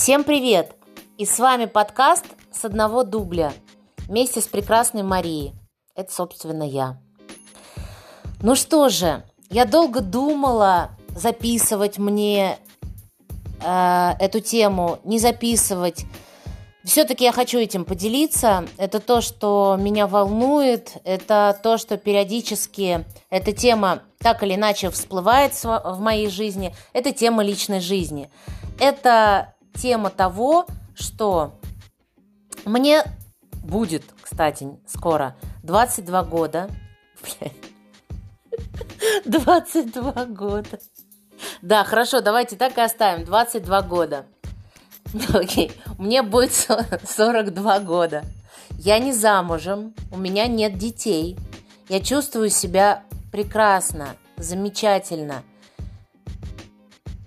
Всем привет! И с вами подкаст с одного дубля вместе с прекрасной Марией. Это, собственно, я. Ну что же, я долго думала, записывать мне э, эту тему, не записывать. Все-таки я хочу этим поделиться. Это то, что меня волнует, это то, что периодически эта тема так или иначе всплывает в моей жизни. Это тема личной жизни. Это тема того, что мне будет, кстати, скоро 22 года. 22 года. Да, хорошо, давайте так и оставим. 22 года. Окей, мне будет 42 года. Я не замужем, у меня нет детей. Я чувствую себя прекрасно, замечательно –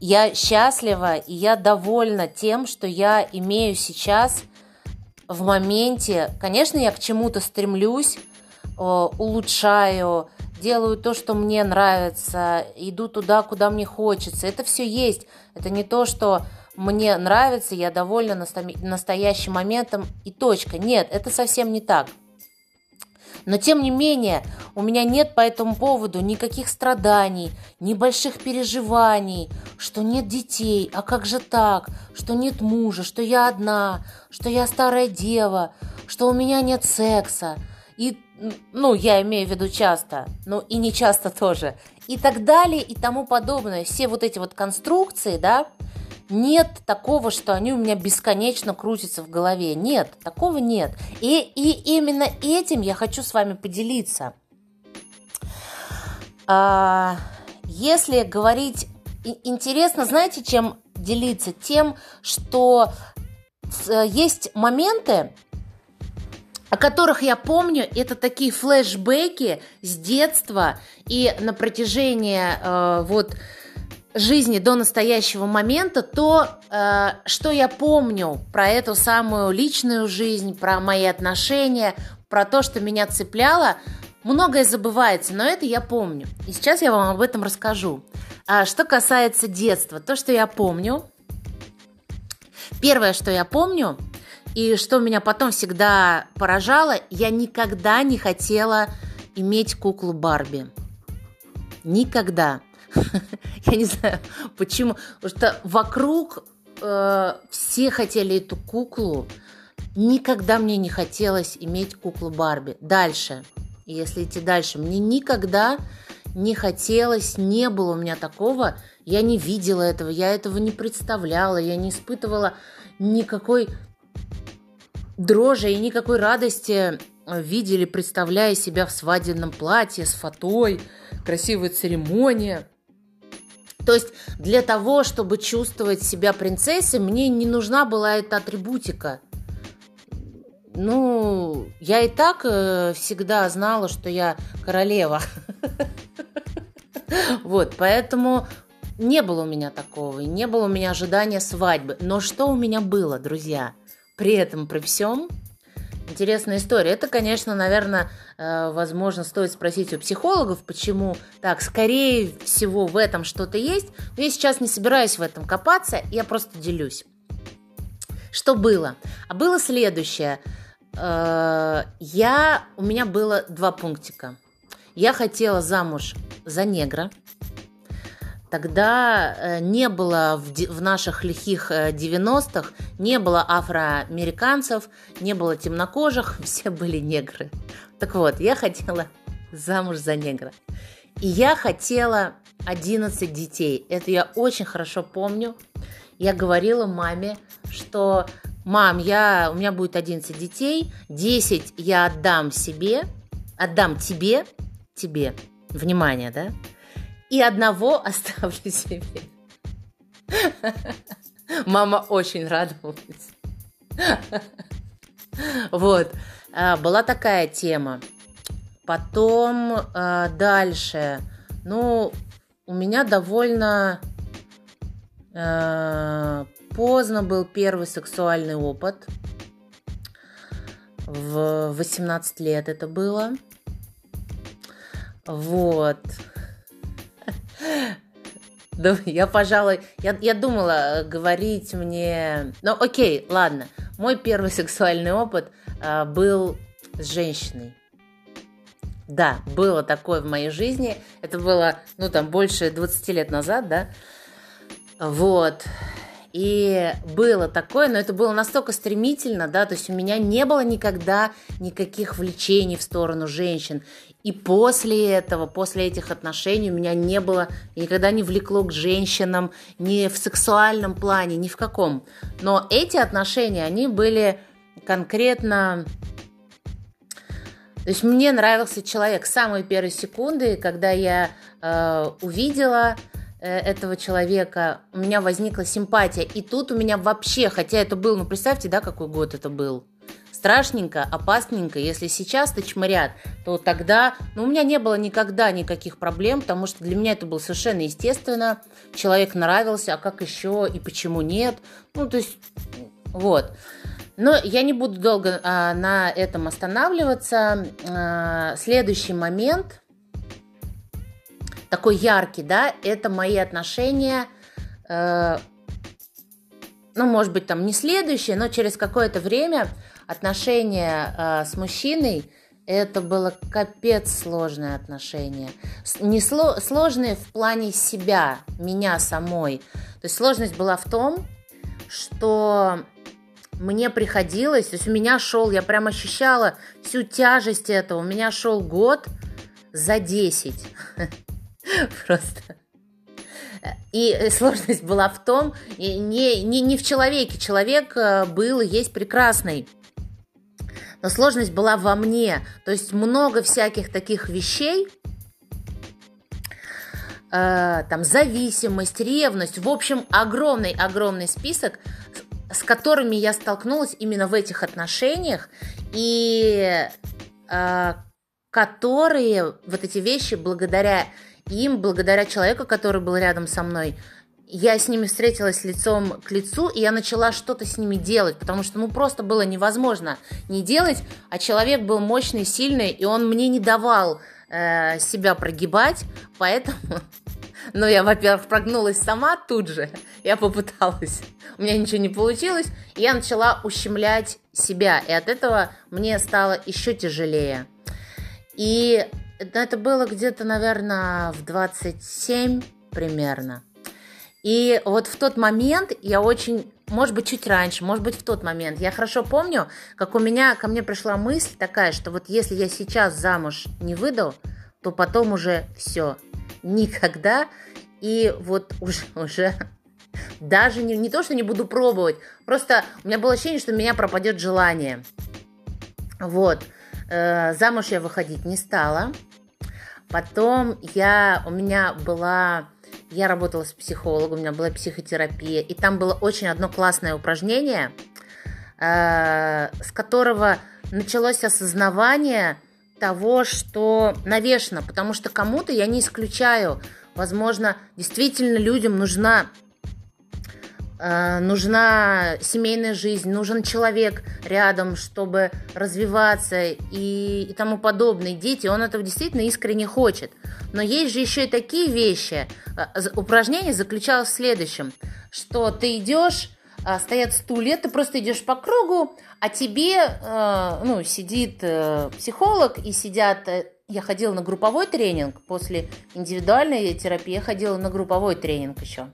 я счастлива и я довольна тем, что я имею сейчас в моменте. Конечно, я к чему-то стремлюсь, э, улучшаю, делаю то, что мне нравится, иду туда, куда мне хочется. Это все есть. Это не то, что мне нравится, я довольна настоящим моментом и точка. Нет, это совсем не так. Но тем не менее, у меня нет по этому поводу никаких страданий, ни больших переживаний, что нет детей, а как же так, что нет мужа, что я одна, что я старая дева, что у меня нет секса. И, ну, я имею в виду часто, ну и не часто тоже. И так далее, и тому подобное. Все вот эти вот конструкции, да, нет такого, что они у меня бесконечно крутятся в голове. Нет, такого нет. И, и именно этим я хочу с вами поделиться. А, если говорить интересно, знаете, чем делиться? Тем, что э, есть моменты, о которых я помню, это такие флешбеки с детства и на протяжении э, вот жизни до настоящего момента, то, э, что я помню про эту самую личную жизнь, про мои отношения, про то, что меня цепляло, многое забывается, но это я помню. И сейчас я вам об этом расскажу. А что касается детства, то, что я помню, первое, что я помню, и что меня потом всегда поражало, я никогда не хотела иметь куклу Барби. Никогда. Я не знаю, почему. Потому что вокруг э, все хотели эту куклу. Никогда мне не хотелось иметь куклу Барби. Дальше, если идти дальше, мне никогда не хотелось, не было у меня такого. Я не видела этого, я этого не представляла, я не испытывала никакой дрожи и никакой радости видели, представляя себя в свадебном платье с фатой, красивая церемония. То есть для того, чтобы чувствовать себя принцессой, мне не нужна была эта атрибутика. Ну, я и так э, всегда знала, что я королева. Вот, поэтому не было у меня такого, и не было у меня ожидания свадьбы. Но что у меня было, друзья? При этом, при всем, Интересная история. Это, конечно, наверное, э, возможно, стоит спросить у психологов, почему так. Скорее всего, в этом что-то есть. Но я сейчас не собираюсь в этом копаться, я просто делюсь. Что было? А было следующее. Э, я, у меня было два пунктика. Я хотела замуж за негра. Тогда э, не было в, в наших лихих 90-х, э, не было афроамериканцев, не было темнокожих, все были негры. Так вот, я хотела замуж за негра. И я хотела 11 детей. Это я очень хорошо помню. Я говорила маме, что мам, я, у меня будет 11 детей, 10 я отдам себе, отдам тебе, тебе, внимание, да? И одного оставлю себе. Мама очень радовалась. Вот. А, была такая тема. Потом а, дальше. Ну, у меня довольно а, поздно был первый сексуальный опыт. В 18 лет это было. Вот. Я, пожалуй, я, я думала говорить мне... Ну, окей, ладно. Мой первый сексуальный опыт а, был с женщиной. Да, было такое в моей жизни. Это было, ну, там, больше 20 лет назад, да. Вот. И было такое, но это было настолько стремительно, да, то есть у меня не было никогда никаких влечений в сторону женщин. И после этого, после этих отношений у меня не было, никогда не влекло к женщинам, ни в сексуальном плане, ни в каком. Но эти отношения, они были конкретно... То есть мне нравился человек с самой первой секунды, когда я э, увидела э, этого человека, у меня возникла симпатия. И тут у меня вообще, хотя это был, ну представьте, да, какой год это был страшненько, опасненько. Если сейчас-то чморят, то тогда, ну, у меня не было никогда никаких проблем, потому что для меня это было совершенно естественно. Человек нравился, а как еще и почему нет? Ну, то есть, вот. Но я не буду долго а, на этом останавливаться. А, следующий момент, такой яркий, да, это мои отношения э, ну, может быть, там не следующее, но через какое-то время отношения э, с мужчиной это было капец сложное отношение. Не сло, сложное в плане себя, меня самой. То есть сложность была в том, что мне приходилось, то есть у меня шел, я прям ощущала всю тяжесть этого, у меня шел год за 10. Просто. И сложность была в том, не, не, не в человеке. Человек э, был и есть прекрасный но сложность была во мне. То есть много всяких таких вещей, э, там зависимость, ревность, в общем, огромный-огромный список, с которыми я столкнулась именно в этих отношениях, и э, которые, вот эти вещи, благодаря им, благодаря человеку, который был рядом со мной, я с ними встретилась лицом к лицу, и я начала что-то с ними делать, потому что ну просто было невозможно не делать, а человек был мощный, сильный, и он мне не давал э, себя прогибать, поэтому, ну я, во-первых, прогнулась сама тут же, я попыталась, у меня ничего не получилось, и я начала ущемлять себя, и от этого мне стало еще тяжелее. И это было где-то, наверное, в 27 примерно. И вот в тот момент я очень, может быть, чуть раньше, может быть, в тот момент, я хорошо помню, как у меня, ко мне пришла мысль такая, что вот если я сейчас замуж не выдал, то потом уже все, никогда. И вот уже, уже даже не, не то, что не буду пробовать, просто у меня было ощущение, что у меня пропадет желание. Вот. Э, замуж я выходить не стала. Потом я, у меня была я работала с психологом, у меня была психотерапия, и там было очень одно классное упражнение, э, с которого началось осознавание того, что навешено, потому что кому-то я не исключаю, возможно, действительно людям нужна нужна семейная жизнь, нужен человек рядом, чтобы развиваться и, и тому подобное. Дети, он этого действительно искренне хочет. Но есть же еще и такие вещи. Э, упражнение заключалось в следующем, что ты идешь, э, стоят стулья, ты просто идешь по кругу, а тебе ну, сидит психолог и сидят я ходила на групповой тренинг, после индивидуальной терапии я ходила на групповой тренинг еще.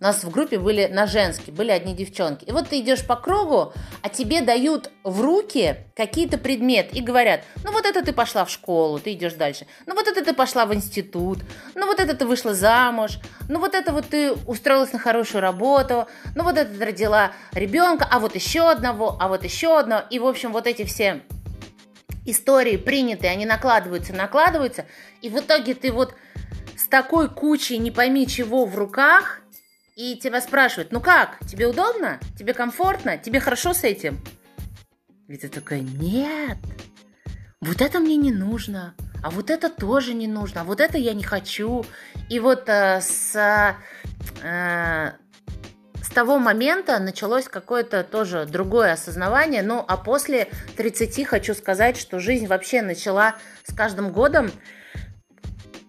У нас в группе были на женский, были одни девчонки. И вот ты идешь по кругу, а тебе дают в руки какие-то предметы и говорят, ну вот это ты пошла в школу, ты идешь дальше. Ну вот это ты пошла в институт, ну вот это ты вышла замуж, ну вот это вот ты устроилась на хорошую работу, ну вот это ты родила ребенка, а вот еще одного, а вот еще одного. И, в общем, вот эти все истории принятые, они накладываются, накладываются, и в итоге ты вот с такой кучей не пойми чего в руках, и тебя спрашивают, ну как, тебе удобно, тебе комфортно, тебе хорошо с этим? И ты такая, нет, вот это мне не нужно, а вот это тоже не нужно, а вот это я не хочу. И вот э, с, э, того момента началось какое-то тоже другое осознавание. Ну, а после 30 хочу сказать, что жизнь вообще начала с каждым годом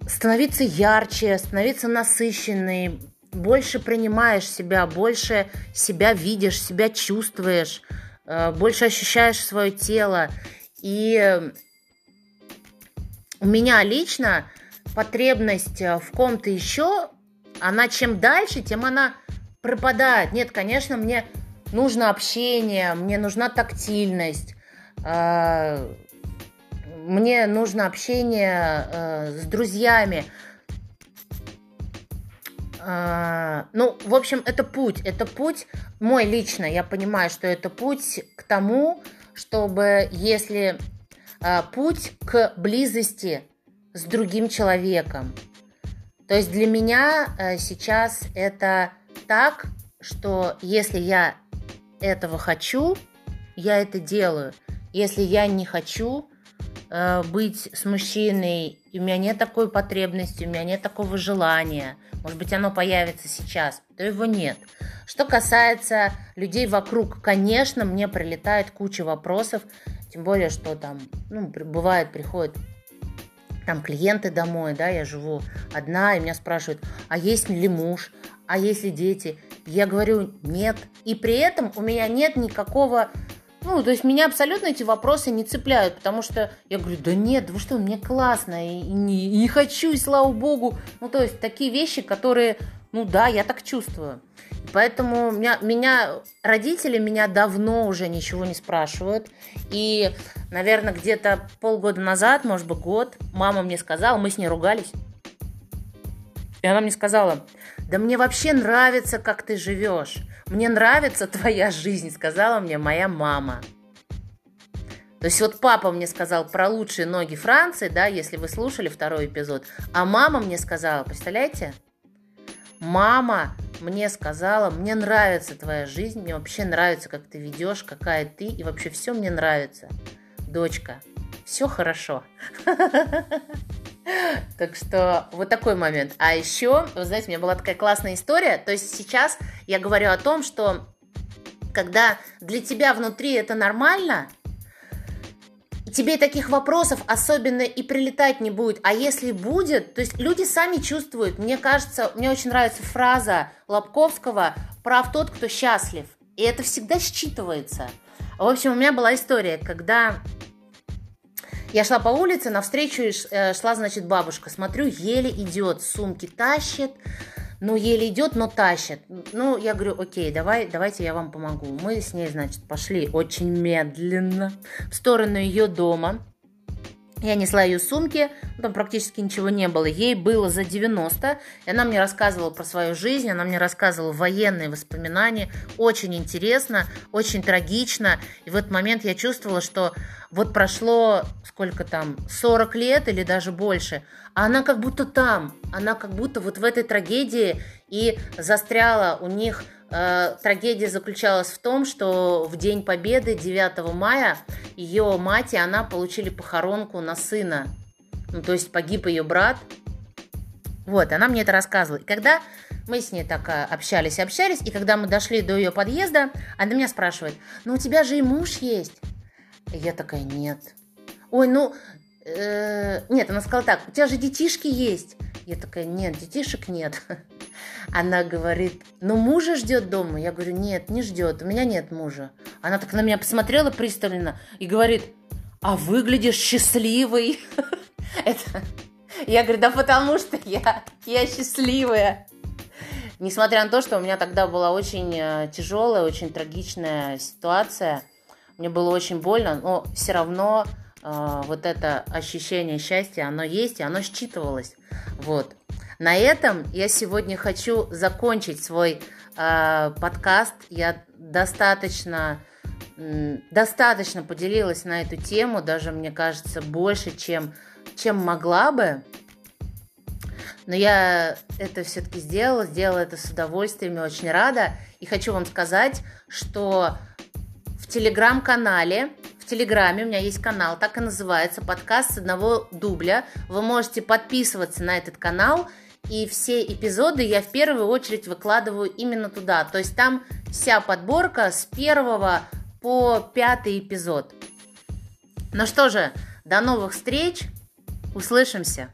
становиться ярче, становиться насыщенной. больше принимаешь себя, больше себя видишь, себя чувствуешь, э, больше ощущаешь свое тело. И у меня лично потребность э, в ком-то еще, она чем дальше, тем она пропадает. Нет, конечно, мне нужно общение, мне нужна тактильность, э, мне нужно общение с друзьями. А, ну, в общем, это путь. Это путь мой лично. Я понимаю, что это путь к тому, чтобы, если а, путь к близости с другим человеком. То есть для меня а, сейчас это так, что если я этого хочу, я это делаю. Если я не хочу э, быть с мужчиной, и у меня нет такой потребности, у меня нет такого желания – может быть, оно появится сейчас, то его нет. Что касается людей вокруг, конечно, мне прилетает куча вопросов, тем более, что там, ну, бывает, приходят там клиенты домой, да, я живу одна, и меня спрашивают, а есть ли муж, а есть ли дети? Я говорю, нет. И при этом у меня нет никакого ну, то есть меня абсолютно эти вопросы не цепляют, потому что я говорю, да нет, вы что, мне классно, и не, и не хочу, и слава богу. Ну, то есть такие вещи, которые, ну да, я так чувствую. Поэтому меня, меня родители меня давно уже ничего не спрашивают. И, наверное, где-то полгода назад, может быть, год, мама мне сказала, мы с ней ругались. И она мне сказала, да мне вообще нравится, как ты живешь. Мне нравится твоя жизнь, сказала мне моя мама. То есть вот папа мне сказал про лучшие ноги Франции, да, если вы слушали второй эпизод. А мама мне сказала, представляете? Мама мне сказала, мне нравится твоя жизнь, мне вообще нравится, как ты ведешь, какая ты, и вообще все мне нравится. Дочка, все хорошо. Так что вот такой момент. А еще, вы знаете, у меня была такая классная история. То есть сейчас я говорю о том, что когда для тебя внутри это нормально, тебе таких вопросов особенно и прилетать не будет. А если будет, то есть люди сами чувствуют. Мне кажется, мне очень нравится фраза Лобковского «Прав тот, кто счастлив». И это всегда считывается. В общем, у меня была история, когда я шла по улице, навстречу э, шла, значит, бабушка. Смотрю, еле идет, сумки тащит. Ну, еле идет, но тащит. Ну, я говорю, окей, давай, давайте я вам помогу. Мы с ней, значит, пошли очень медленно в сторону ее дома. Я несла ее сумки, там практически ничего не было. Ей было за 90, и она мне рассказывала про свою жизнь, она мне рассказывала военные воспоминания. Очень интересно, очень трагично. И в этот момент я чувствовала, что вот прошло сколько там, 40 лет или даже больше, а она как будто там, она как будто вот в этой трагедии и застряла у них трагедия заключалась в том, что в День Победы 9 мая ее мать и она получили похоронку на сына. Ну, то есть погиб ее брат. Вот, она мне это рассказывала. И когда мы с ней так э, общались, общались, и когда мы дошли до ее подъезда, она меня спрашивает, ну у тебя же и муж есть. И я такая, нет. Ой, ну, э, нет, она сказала так, у тебя же детишки есть. Я такая, нет, детишек нет. Она говорит, ну мужа ждет дома. Я говорю, нет, не ждет, у меня нет мужа. Она так на меня посмотрела пристально и говорит, а выглядишь счастливой. Это... Я говорю, да потому что я, я счастливая. Несмотря на то, что у меня тогда была очень э, тяжелая, очень трагичная ситуация, мне было очень больно, но все равно вот это ощущение счастья, оно есть, и оно считывалось. Вот. На этом я сегодня хочу закончить свой э, подкаст. Я достаточно, э, достаточно поделилась на эту тему, даже мне кажется больше, чем, чем могла бы. Но я это все-таки сделала, сделала это с удовольствием и очень рада. И хочу вам сказать, что в телеграм-канале в Телеграме, у меня есть канал, так и называется, подкаст с одного дубля. Вы можете подписываться на этот канал, и все эпизоды я в первую очередь выкладываю именно туда. То есть там вся подборка с первого по пятый эпизод. Ну что же, до новых встреч, услышимся!